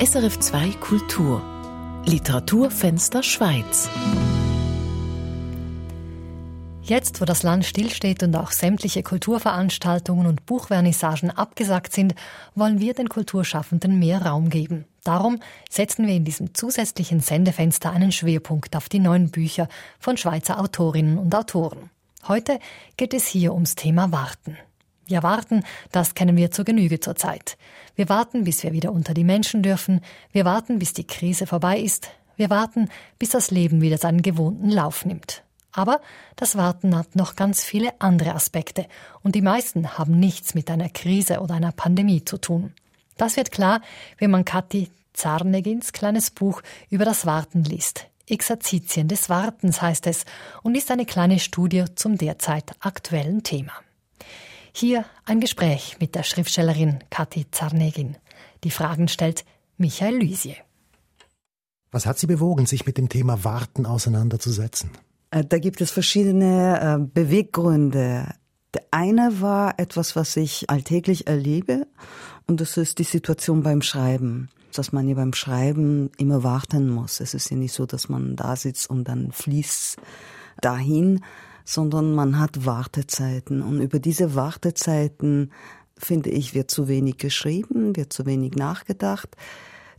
SRF 2 Kultur Literaturfenster Schweiz Jetzt, wo das Land stillsteht und auch sämtliche Kulturveranstaltungen und Buchvernissagen abgesagt sind, wollen wir den Kulturschaffenden mehr Raum geben. Darum setzen wir in diesem zusätzlichen Sendefenster einen Schwerpunkt auf die neuen Bücher von Schweizer Autorinnen und Autoren. Heute geht es hier ums Thema Warten. Ja, warten, das kennen wir zur Genüge zurzeit. Wir warten, bis wir wieder unter die Menschen dürfen. Wir warten, bis die Krise vorbei ist. Wir warten, bis das Leben wieder seinen gewohnten Lauf nimmt. Aber das Warten hat noch ganz viele andere Aspekte und die meisten haben nichts mit einer Krise oder einer Pandemie zu tun. Das wird klar, wenn man Kathi Zarnegins kleines Buch über das Warten liest. Exerzitien des Wartens heißt es und ist eine kleine Studie zum derzeit aktuellen Thema. Hier ein Gespräch mit der Schriftstellerin Kathi Zarnegin. Die Fragen stellt Michael Lysie. Was hat Sie bewogen, sich mit dem Thema Warten auseinanderzusetzen? Äh, da gibt es verschiedene äh, Beweggründe. Der eine war etwas, was ich alltäglich erlebe, und das ist die Situation beim Schreiben. Dass man ja beim Schreiben immer warten muss. Es ist ja nicht so, dass man da sitzt und dann fließt dahin, sondern man hat Wartezeiten. Und über diese Wartezeiten, finde ich, wird zu wenig geschrieben, wird zu wenig nachgedacht.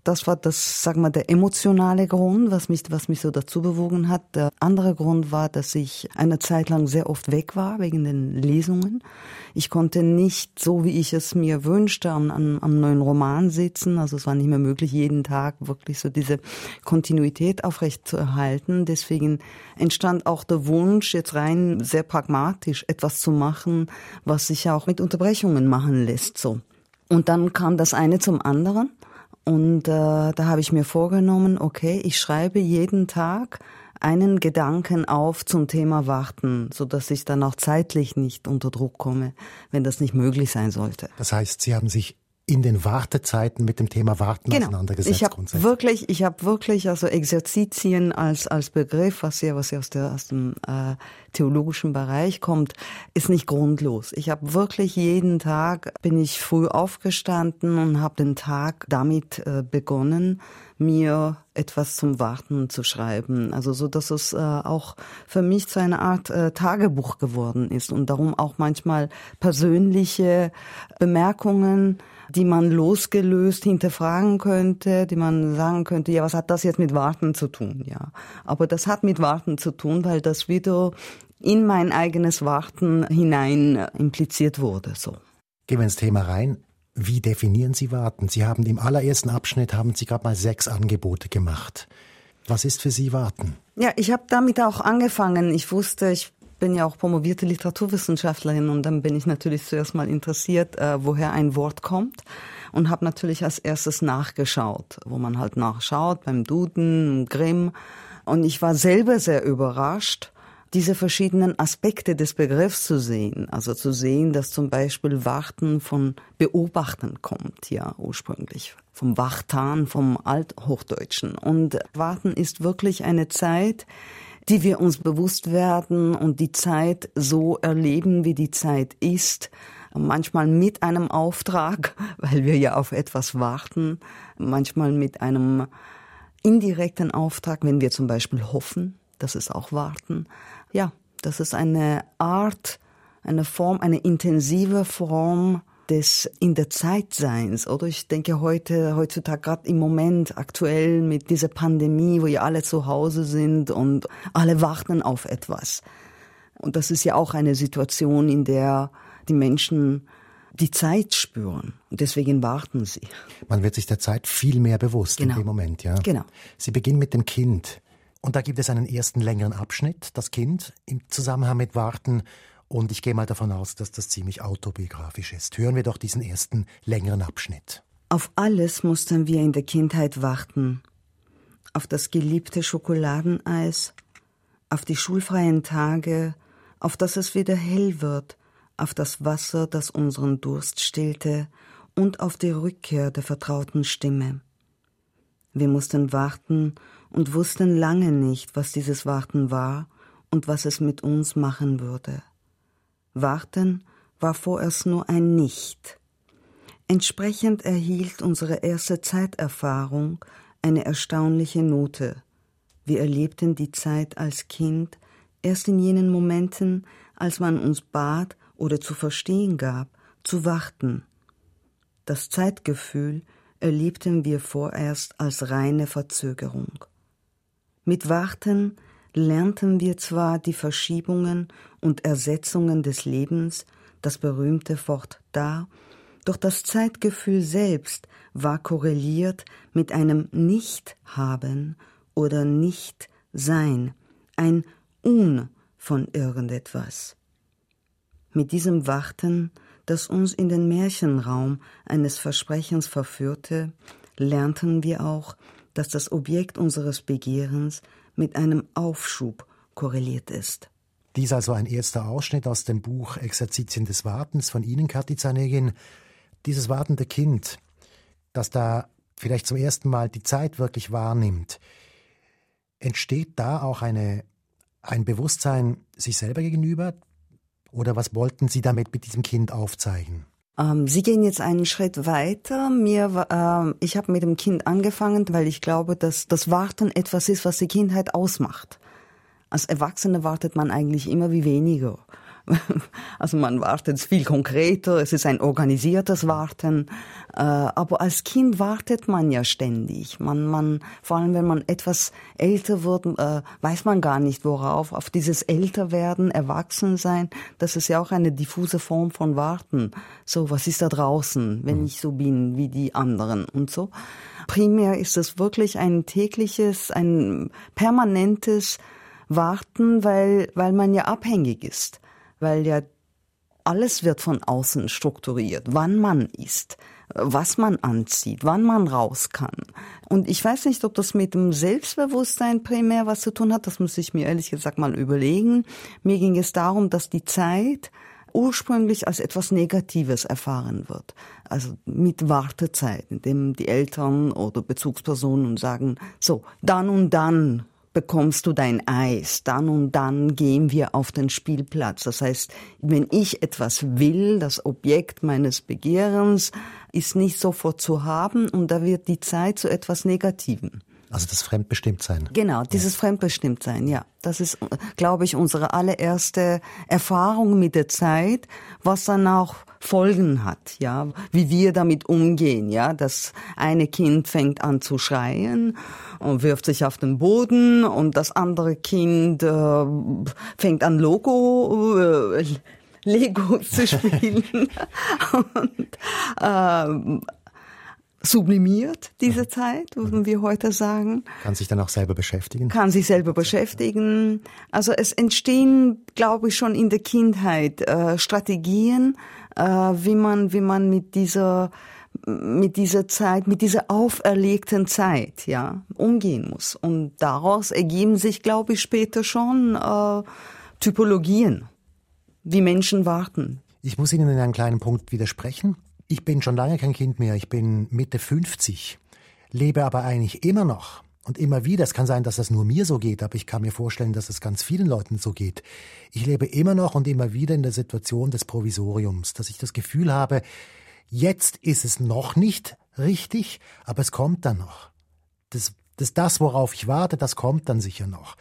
Das war das, sagen wir, der emotionale Grund, was mich, was mich so dazu bewogen hat. Der andere Grund war, dass ich eine Zeit lang sehr oft weg war wegen den Lesungen. Ich konnte nicht, so wie ich es mir wünschte, am, am, am neuen Roman sitzen. Also es war nicht mehr möglich, jeden Tag wirklich so diese Kontinuität aufrecht zu erhalten. Deswegen entstand auch der Wunsch, jetzt rein sehr pragmatisch etwas zu machen, was sich auch mit Unterbrechungen machen lässt, so. Und dann kam das eine zum anderen. Und äh, da habe ich mir vorgenommen, okay, ich schreibe jeden Tag einen Gedanken auf zum Thema Warten, so dass ich dann auch zeitlich nicht unter Druck komme, wenn das nicht möglich sein sollte. Das heißt, Sie haben sich in den Wartezeiten mit dem Thema Warten genau. auseinandergesetzt. Ich habe wirklich, ich habe wirklich also Exerzitien als als Begriff, was ja was ja aus der aus dem äh, theologischen Bereich kommt, ist nicht grundlos. Ich habe wirklich jeden Tag bin ich früh aufgestanden und habe den Tag damit äh, begonnen, mir etwas zum Warten zu schreiben. Also so, dass es äh, auch für mich zu einer Art äh, Tagebuch geworden ist und darum auch manchmal persönliche Bemerkungen die man losgelöst hinterfragen könnte, die man sagen könnte, ja, was hat das jetzt mit Warten zu tun? Ja, aber das hat mit Warten zu tun, weil das wieder in mein eigenes Warten hinein impliziert wurde. So. Gehen wir ins Thema rein. Wie definieren Sie Warten? Sie haben im allerersten Abschnitt haben Sie gerade mal sechs Angebote gemacht. Was ist für Sie Warten? Ja, ich habe damit auch angefangen. Ich wusste, ich bin ja auch promovierte Literaturwissenschaftlerin und dann bin ich natürlich zuerst mal interessiert, äh, woher ein Wort kommt und habe natürlich als erstes nachgeschaut, wo man halt nachschaut beim Duden, Grimm und ich war selber sehr überrascht, diese verschiedenen Aspekte des Begriffs zu sehen. Also zu sehen, dass zum Beispiel Warten von Beobachten kommt, ja, ursprünglich. Vom Wachtan, vom Althochdeutschen. Und Warten ist wirklich eine Zeit, die wir uns bewusst werden und die Zeit so erleben, wie die Zeit ist. Manchmal mit einem Auftrag, weil wir ja auf etwas warten. Manchmal mit einem indirekten Auftrag, wenn wir zum Beispiel hoffen, das ist auch warten. Ja, das ist eine Art, eine Form, eine intensive Form des in der Zeitseins, oder? Ich denke heute, heutzutage gerade im Moment aktuell mit dieser Pandemie, wo ja alle zu Hause sind und alle warten auf etwas. Und das ist ja auch eine Situation, in der die Menschen die Zeit spüren. Und deswegen warten sie. Man wird sich der Zeit viel mehr bewusst genau. in dem Moment, ja. Genau. Sie beginnen mit dem Kind. Und da gibt es einen ersten längeren Abschnitt, das Kind im Zusammenhang mit Warten. Und ich gehe mal davon aus, dass das ziemlich autobiografisch ist. Hören wir doch diesen ersten längeren Abschnitt. Auf alles mussten wir in der Kindheit warten. Auf das geliebte Schokoladeneis, auf die schulfreien Tage, auf dass es wieder hell wird, auf das Wasser, das unseren Durst stillte, und auf die Rückkehr der vertrauten Stimme. Wir mussten warten und wussten lange nicht, was dieses Warten war und was es mit uns machen würde. Warten war vorerst nur ein Nicht. Entsprechend erhielt unsere erste Zeiterfahrung eine erstaunliche Note. Wir erlebten die Zeit als Kind erst in jenen Momenten, als man uns bat oder zu verstehen gab, zu warten. Das Zeitgefühl erlebten wir vorerst als reine Verzögerung. Mit Warten lernten wir zwar die Verschiebungen und Ersetzungen des Lebens, das berühmte Wort da, doch das Zeitgefühl selbst war korreliert mit einem Nicht-Haben oder Nicht-Sein, ein Un von irgendetwas. Mit diesem Warten, das uns in den Märchenraum eines Versprechens verführte, lernten wir auch, dass das Objekt unseres Begehrens mit einem Aufschub korreliert ist. Dies also ein erster Ausschnitt aus dem Buch Exerzitien des Wartens von Ihnen, Kathi Zanegin. Dieses wartende Kind, das da vielleicht zum ersten Mal die Zeit wirklich wahrnimmt, entsteht da auch eine, ein Bewusstsein sich selber gegenüber? Oder was wollten Sie damit mit diesem Kind aufzeigen? Ähm, Sie gehen jetzt einen Schritt weiter. Mir, äh, ich habe mit dem Kind angefangen, weil ich glaube, dass das Warten etwas ist, was die Kindheit ausmacht. Als Erwachsene wartet man eigentlich immer wie weniger. Also man wartet viel konkreter, es ist ein organisiertes Warten. Äh, aber als Kind wartet man ja ständig. Man, man, vor allem wenn man etwas älter wird, äh, weiß man gar nicht worauf. Auf dieses Älterwerden, Erwachsensein, das ist ja auch eine diffuse Form von Warten. So, was ist da draußen, wenn ich so bin wie die anderen und so. Primär ist es wirklich ein tägliches, ein permanentes Warten, weil, weil man ja abhängig ist weil ja alles wird von außen strukturiert, wann man isst, was man anzieht, wann man raus kann. Und ich weiß nicht, ob das mit dem Selbstbewusstsein primär was zu tun hat, das muss ich mir ehrlich gesagt mal überlegen. Mir ging es darum, dass die Zeit ursprünglich als etwas Negatives erfahren wird. Also mit Wartezeit, indem die Eltern oder Bezugspersonen sagen, so, dann und dann bekommst du dein Eis, dann und dann gehen wir auf den Spielplatz. Das heißt, wenn ich etwas will, das Objekt meines Begehrens ist nicht sofort zu haben und da wird die Zeit zu etwas Negativem. Also das Fremdbestimmtsein. Genau, dieses ja. Fremdbestimmtsein, ja. Das ist, glaube ich, unsere allererste Erfahrung mit der Zeit, was dann auch Folgen hat, ja, wie wir damit umgehen, ja. Das eine Kind fängt an zu schreien und wirft sich auf den Boden und das andere Kind äh, fängt an Logo äh, Lego zu spielen und äh, sublimiert diese Zeit, würden wir heute sagen. Kann sich dann auch selber beschäftigen? Kann sich selber beschäftigen. Also es entstehen, glaube ich, schon in der Kindheit äh, Strategien, äh, wie man, wie man mit dieser mit dieser Zeit, mit dieser auferlegten Zeit, ja, umgehen muss. Und daraus ergeben sich, glaube ich, später schon äh, Typologien, wie Menschen warten. Ich muss Ihnen in einem kleinen Punkt widersprechen. Ich bin schon lange kein Kind mehr. Ich bin Mitte 50, lebe aber eigentlich immer noch und immer wieder. Es kann sein, dass das nur mir so geht, aber ich kann mir vorstellen, dass es ganz vielen Leuten so geht. Ich lebe immer noch und immer wieder in der Situation des Provisoriums, dass ich das Gefühl habe, jetzt ist es noch nicht richtig, aber es kommt dann noch. Das, das, das worauf ich warte, das kommt dann sicher noch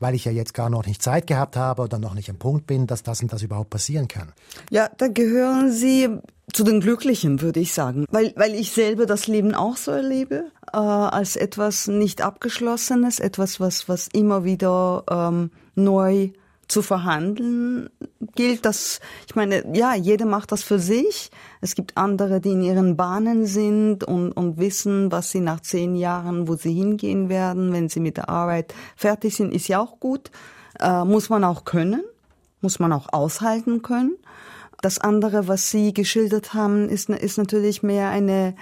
weil ich ja jetzt gar noch nicht Zeit gehabt habe oder noch nicht am Punkt bin, dass das und das überhaupt passieren kann. Ja, da gehören Sie zu den Glücklichen, würde ich sagen, weil, weil ich selber das Leben auch so erlebe, äh, als etwas nicht abgeschlossenes, etwas, was, was immer wieder ähm, neu zu verhandeln gilt, dass, ich meine, ja, jeder macht das für sich. Es gibt andere, die in ihren Bahnen sind und, und wissen, was sie nach zehn Jahren, wo sie hingehen werden, wenn sie mit der Arbeit fertig sind, ist ja auch gut. Äh, muss man auch können, muss man auch aushalten können. Das andere, was Sie geschildert haben, ist, ist natürlich mehr eine,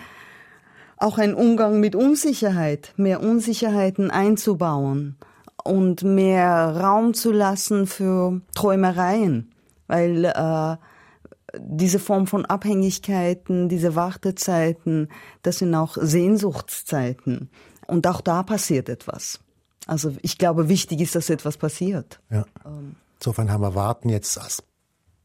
auch ein Umgang mit Unsicherheit, mehr Unsicherheiten einzubauen und mehr Raum zu lassen für Träumereien, weil äh, diese Form von Abhängigkeiten, diese Wartezeiten, das sind auch Sehnsuchtszeiten. Und auch da passiert etwas. Also ich glaube, wichtig ist, dass etwas passiert. Ja. Ähm. Insofern haben wir Warten jetzt als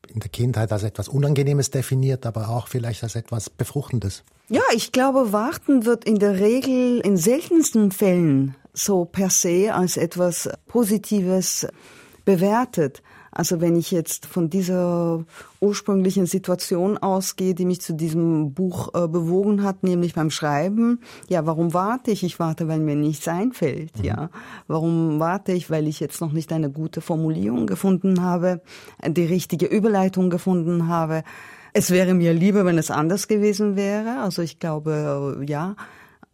in der Kindheit als etwas Unangenehmes definiert, aber auch vielleicht als etwas Befruchtendes. Ja, ich glaube, Warten wird in der Regel in seltensten Fällen so per se als etwas Positives bewertet. Also wenn ich jetzt von dieser ursprünglichen Situation ausgehe, die mich zu diesem Buch äh, bewogen hat, nämlich beim Schreiben, ja, warum warte ich? Ich warte, weil mir nichts einfällt, mhm. ja. Warum warte ich? Weil ich jetzt noch nicht eine gute Formulierung gefunden habe, die richtige Überleitung gefunden habe. Es wäre mir lieber, wenn es anders gewesen wäre. Also ich glaube, äh, ja.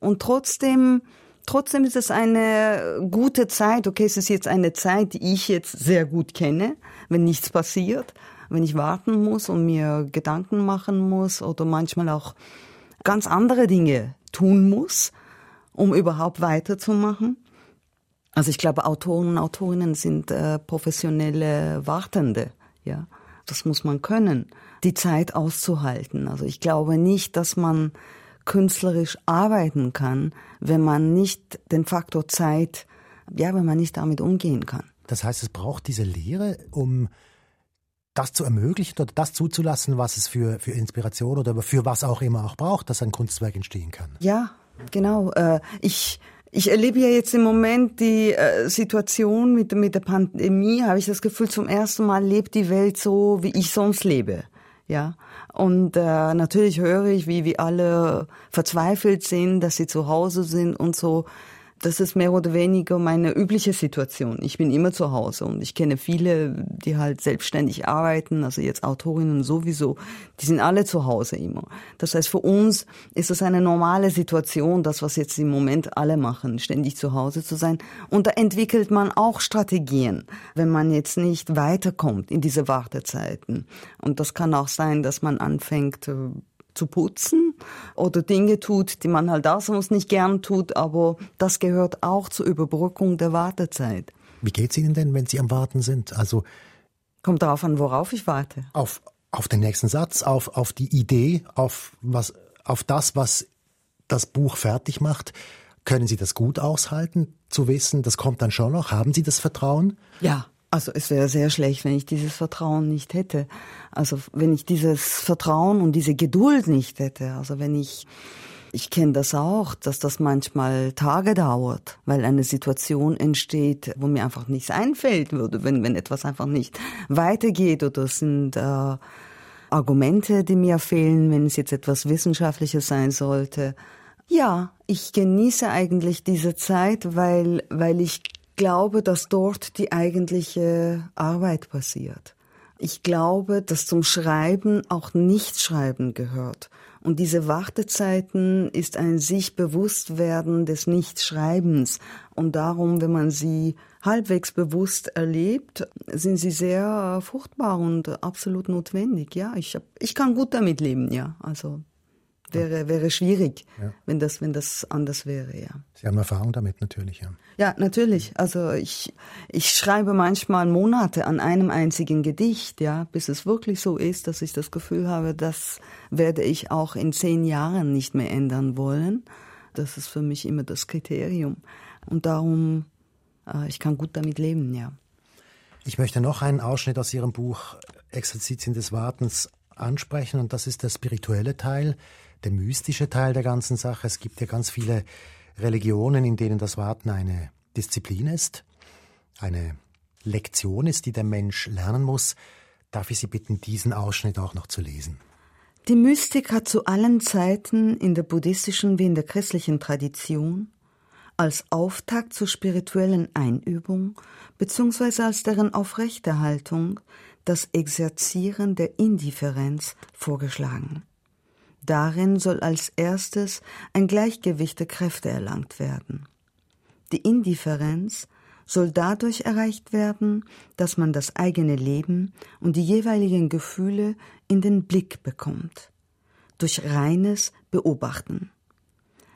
Und trotzdem Trotzdem ist es eine gute Zeit. Okay, es ist jetzt eine Zeit, die ich jetzt sehr gut kenne, wenn nichts passiert, wenn ich warten muss und mir Gedanken machen muss oder manchmal auch ganz andere Dinge tun muss, um überhaupt weiterzumachen. Also ich glaube, Autoren und Autorinnen sind äh, professionelle Wartende. Ja, das muss man können, die Zeit auszuhalten. Also ich glaube nicht, dass man künstlerisch arbeiten kann, wenn man nicht den Faktor Zeit, ja, wenn man nicht damit umgehen kann. Das heißt, es braucht diese Lehre, um das zu ermöglichen oder das zuzulassen, was es für, für Inspiration oder für was auch immer auch braucht, dass ein Kunstwerk entstehen kann. Ja, genau. Äh, ich, ich erlebe ja jetzt im Moment die äh, Situation mit, mit der Pandemie, habe ich das Gefühl, zum ersten Mal lebt die Welt so, wie ich sonst lebe. Ja, und äh, natürlich höre ich, wie, wie alle verzweifelt sind, dass sie zu Hause sind und so das ist mehr oder weniger meine übliche Situation. Ich bin immer zu Hause und ich kenne viele, die halt selbstständig arbeiten, also jetzt Autorinnen sowieso, die sind alle zu Hause immer. Das heißt, für uns ist es eine normale Situation, das, was jetzt im Moment alle machen, ständig zu Hause zu sein. Und da entwickelt man auch Strategien, wenn man jetzt nicht weiterkommt in diese Wartezeiten. Und das kann auch sein, dass man anfängt, äh, zu putzen oder Dinge tut, die man halt auch sonst nicht gern tut, aber das gehört auch zur Überbrückung der Wartezeit. Wie geht's Ihnen denn, wenn Sie am Warten sind? Also kommt darauf an, worauf ich warte. Auf auf den nächsten Satz, auf auf die Idee, auf was auf das, was das Buch fertig macht. Können Sie das gut aushalten, zu wissen, das kommt dann schon noch? Haben Sie das Vertrauen? Ja, also es wäre sehr schlecht, wenn ich dieses Vertrauen nicht hätte. Also wenn ich dieses Vertrauen und diese Geduld nicht hätte. Also wenn ich, ich kenne das auch, dass das manchmal Tage dauert, weil eine Situation entsteht, wo mir einfach nichts einfällt würde, wenn, wenn etwas einfach nicht weitergeht oder es sind äh, Argumente, die mir fehlen, wenn es jetzt etwas Wissenschaftliches sein sollte. Ja, ich genieße eigentlich diese Zeit, weil, weil ich glaube, dass dort die eigentliche Arbeit passiert. Ich glaube, dass zum Schreiben auch Nichtschreiben gehört. Und diese Wartezeiten ist ein sich bewusst werden des Nichtschreibens. Und darum, wenn man sie halbwegs bewusst erlebt, sind sie sehr fruchtbar und absolut notwendig. Ja, ich, hab, ich kann gut damit leben, ja. Also wäre, wäre schwierig, ja. wenn, das, wenn das anders wäre, ja. Sie haben Erfahrung damit natürlich, ja. Ja, natürlich. Also ich, ich schreibe manchmal Monate an einem einzigen Gedicht, ja, bis es wirklich so ist, dass ich das Gefühl habe, das werde ich auch in zehn Jahren nicht mehr ändern wollen. Das ist für mich immer das Kriterium. Und darum, äh, ich kann gut damit leben, ja. Ich möchte noch einen Ausschnitt aus Ihrem Buch Exerzitien des Wartens ansprechen und das ist der spirituelle Teil der mystische Teil der ganzen Sache. Es gibt ja ganz viele Religionen, in denen das Warten eine Disziplin ist, eine Lektion ist, die der Mensch lernen muss. Darf ich Sie bitten, diesen Ausschnitt auch noch zu lesen? Die Mystik hat zu allen Zeiten in der buddhistischen wie in der christlichen Tradition als Auftakt zur spirituellen Einübung bzw. als deren Aufrechterhaltung das Exerzieren der Indifferenz vorgeschlagen. Darin soll als erstes ein Gleichgewicht der Kräfte erlangt werden. Die Indifferenz soll dadurch erreicht werden, dass man das eigene Leben und die jeweiligen Gefühle in den Blick bekommt. Durch reines Beobachten.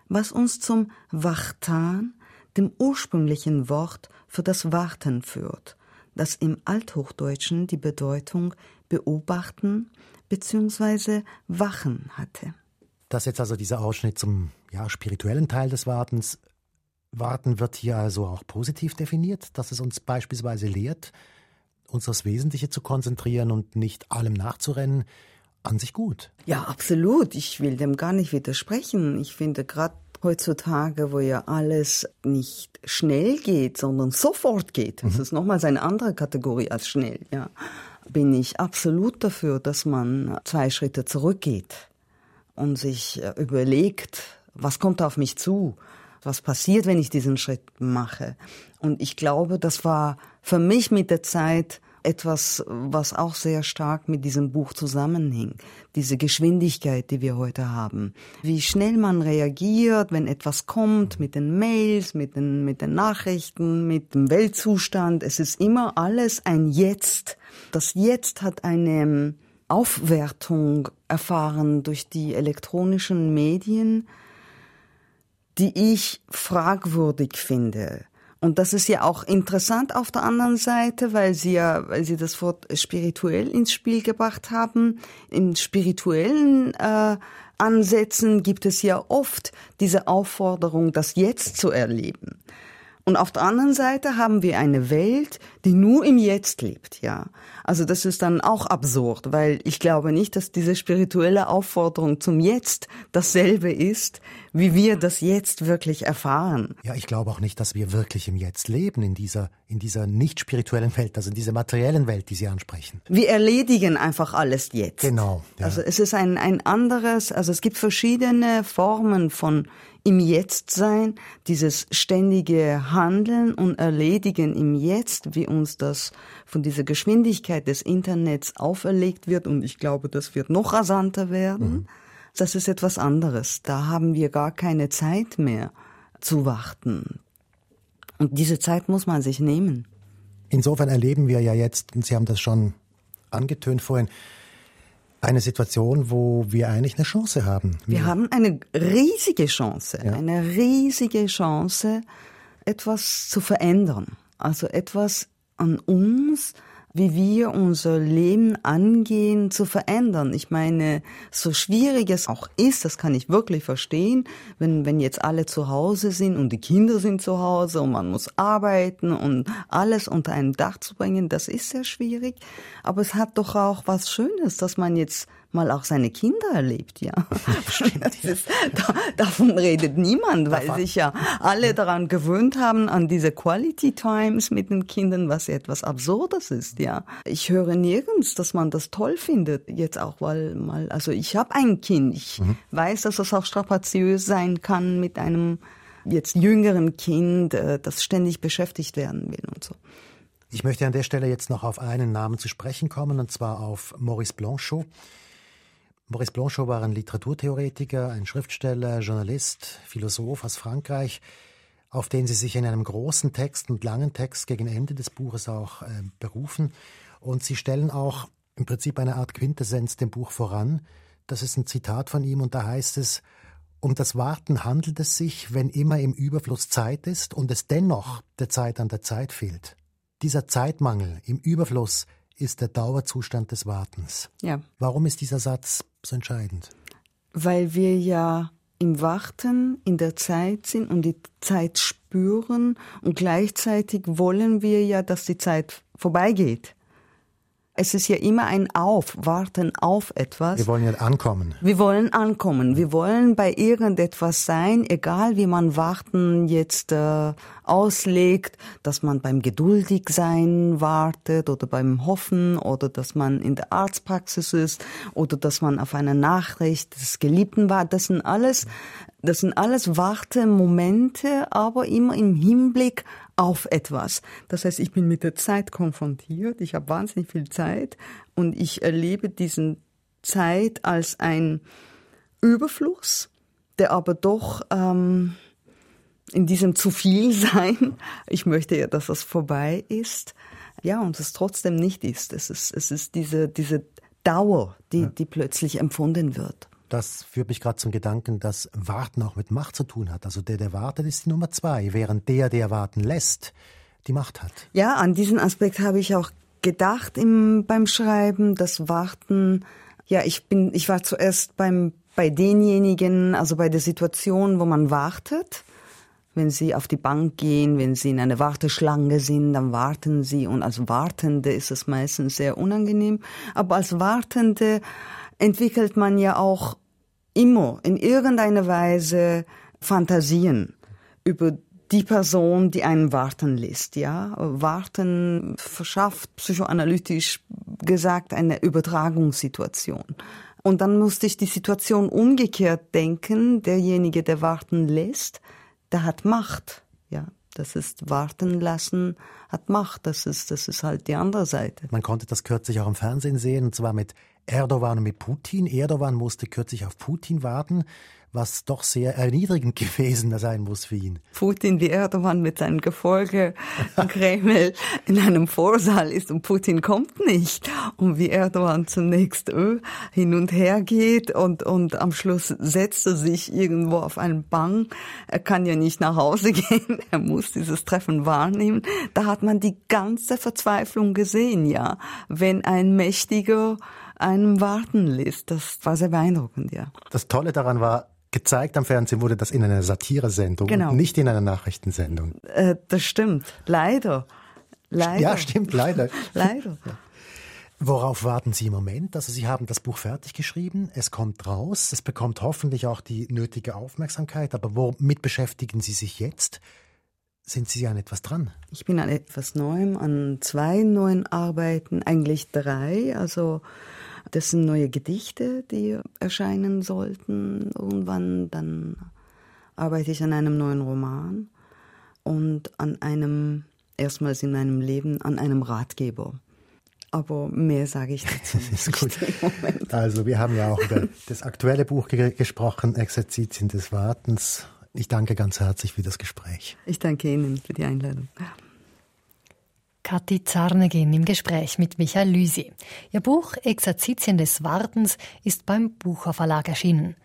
Was uns zum Wachtan, dem ursprünglichen Wort für das Warten führt, das im Althochdeutschen die Bedeutung beobachten bzw. Wachen hatte. Das ist jetzt also dieser Ausschnitt zum ja, spirituellen Teil des Wartens. Warten wird hier also auch positiv definiert, dass es uns beispielsweise lehrt, uns aufs Wesentliche zu konzentrieren und nicht allem nachzurennen, an sich gut. Ja, absolut. Ich will dem gar nicht widersprechen. Ich finde gerade heutzutage, wo ja alles nicht schnell geht, sondern sofort geht, das mhm. ist nochmals eine andere Kategorie als schnell, ja, bin ich absolut dafür, dass man zwei Schritte zurückgeht und sich äh, überlegt, was kommt auf mich zu? Was passiert, wenn ich diesen Schritt mache? Und ich glaube, das war für mich mit der Zeit etwas, was auch sehr stark mit diesem Buch zusammenhing. Diese Geschwindigkeit, die wir heute haben. Wie schnell man reagiert, wenn etwas kommt, mit den Mails, mit den, mit den Nachrichten, mit dem Weltzustand. Es ist immer alles ein Jetzt. Das Jetzt hat eine Aufwertung erfahren durch die elektronischen Medien, die ich fragwürdig finde. Und das ist ja auch interessant auf der anderen Seite, weil sie ja, weil sie das Wort spirituell ins Spiel gebracht haben. In spirituellen äh, Ansätzen gibt es ja oft diese Aufforderung, das Jetzt zu erleben. Und auf der anderen Seite haben wir eine Welt, die nur im Jetzt lebt, ja. Also das ist dann auch absurd, weil ich glaube nicht, dass diese spirituelle Aufforderung zum Jetzt dasselbe ist, wie wir das Jetzt wirklich erfahren. Ja, ich glaube auch nicht, dass wir wirklich im Jetzt leben, in dieser, in dieser nicht spirituellen Welt, also in dieser materiellen Welt, die Sie ansprechen. Wir erledigen einfach alles jetzt. Genau. Ja. Also es ist ein, ein anderes, also es gibt verschiedene Formen von im Jetzt sein, dieses ständige Handeln und Erledigen im Jetzt, wie uns das von dieser Geschwindigkeit des Internets auferlegt wird. Und ich glaube, das wird noch rasanter werden. Mhm. Das ist etwas anderes. Da haben wir gar keine Zeit mehr zu warten. Und diese Zeit muss man sich nehmen. Insofern erleben wir ja jetzt, und Sie haben das schon angetönt vorhin, eine Situation, wo wir eigentlich eine Chance haben. Wir, wir haben eine riesige Chance, ja. eine riesige Chance, etwas zu verändern. Also etwas an uns, wie wir unser Leben angehen, zu verändern. Ich meine, so schwierig es auch ist, das kann ich wirklich verstehen, wenn, wenn jetzt alle zu Hause sind und die Kinder sind zu Hause und man muss arbeiten und alles unter einem Dach zu bringen, das ist sehr schwierig. Aber es hat doch auch was Schönes, dass man jetzt mal auch seine Kinder erlebt, ja. ist, da, davon redet niemand, weil davon. sich ja alle daran gewöhnt haben, an diese Quality Times mit den Kindern, was etwas Absurdes ist, ja. Ich höre nirgends, dass man das toll findet, jetzt auch, weil mal, also ich habe ein Kind, ich mhm. weiß, dass es auch strapaziös sein kann mit einem jetzt jüngeren Kind, äh, das ständig beschäftigt werden will und so. Ich möchte an der Stelle jetzt noch auf einen Namen zu sprechen kommen, und zwar auf Maurice Blanchot. Maurice Blanchot war ein Literaturtheoretiker, ein Schriftsteller, Journalist, Philosoph aus Frankreich, auf den Sie sich in einem großen Text und langen Text gegen Ende des Buches auch äh, berufen. Und Sie stellen auch im Prinzip eine Art Quintessenz dem Buch voran. Das ist ein Zitat von ihm und da heißt es, um das Warten handelt es sich, wenn immer im Überfluss Zeit ist und es dennoch der Zeit an der Zeit fehlt. Dieser Zeitmangel im Überfluss ist der Dauerzustand des Wartens. Ja. Warum ist dieser Satz so entscheidend? Weil wir ja im Warten in der Zeit sind und die Zeit spüren und gleichzeitig wollen wir ja, dass die Zeit vorbeigeht. Es ist ja immer ein Auf, warten auf etwas. Wir wollen ja ankommen. Wir wollen ankommen. Wir wollen bei irgendetwas sein, egal wie man warten jetzt äh, auslegt, dass man beim geduldig sein wartet oder beim Hoffen oder dass man in der Arztpraxis ist oder dass man auf eine Nachricht des Geliebten wartet. Das sind alles, das sind alles Wartemomente, aber immer im Hinblick auf etwas. Das heißt, ich bin mit der Zeit konfrontiert, ich habe wahnsinnig viel Zeit und ich erlebe diesen Zeit als ein Überfluss, der aber doch ähm, in diesem zu viel sein, ich möchte ja, dass das vorbei ist, ja, und es trotzdem nicht ist. Es ist, es ist diese, diese Dauer, die, ja. die plötzlich empfunden wird. Das führt mich gerade zum Gedanken, dass Warten auch mit Macht zu tun hat. Also der, der wartet, ist die Nummer zwei, während der, der warten lässt, die Macht hat. Ja, an diesen Aspekt habe ich auch gedacht im, beim Schreiben, das Warten. Ja, ich bin, ich war zuerst beim, bei denjenigen, also bei der Situation, wo man wartet. Wenn Sie auf die Bank gehen, wenn Sie in einer Warteschlange sind, dann warten Sie und als Wartende ist es meistens sehr unangenehm. Aber als Wartende entwickelt man ja auch immer in irgendeiner Weise Fantasien über die Person, die einen warten lässt, ja. Warten verschafft psychoanalytisch gesagt eine Übertragungssituation. Und dann musste ich die Situation umgekehrt denken. Derjenige, der warten lässt, der hat Macht, ja. Das ist warten lassen, hat Macht. Das ist, das ist halt die andere Seite. Man konnte das kürzlich auch im Fernsehen sehen, und zwar mit Erdogan und mit Putin. Erdogan musste kürzlich auf Putin warten was doch sehr erniedrigend gewesen sein muss für ihn. Putin wie Erdogan mit seinem Gefolge im Kreml in einem Vorsaal ist und Putin kommt nicht. Und wie Erdogan zunächst öh, hin und her geht und, und am Schluss setzt er sich irgendwo auf einen Bank. Er kann ja nicht nach Hause gehen, er muss dieses Treffen wahrnehmen. Da hat man die ganze Verzweiflung gesehen, ja. Wenn ein Mächtiger einem warten lässt. Das war sehr beeindruckend, ja. Das Tolle daran war, gezeigt am Fernsehen wurde das in einer Satiresendung genau. und nicht in einer Nachrichtensendung. Äh, das stimmt. Leider. Leider. Ja, stimmt, leider. leider. Worauf warten Sie im Moment? Also Sie haben das Buch fertig geschrieben, es kommt raus, es bekommt hoffentlich auch die nötige Aufmerksamkeit, aber womit beschäftigen Sie sich jetzt? Sind Sie an etwas dran? Ich bin an etwas Neuem, an zwei neuen Arbeiten, eigentlich drei. Also das sind neue Gedichte, die erscheinen sollten irgendwann. Dann arbeite ich an einem neuen Roman und an einem, erstmals in meinem Leben, an einem Ratgeber. Aber mehr sage ich dazu. Das ist gut. Also wir haben ja auch über das aktuelle Buch ge gesprochen, Exerzitien des Wartens. Ich danke ganz herzlich für das Gespräch. Ich danke Ihnen für die Einladung. Kathi Zarnegin im Gespräch mit Michael Lüsi. Ihr Buch Exerzitien des Wartens ist beim Bucher Verlag erschienen.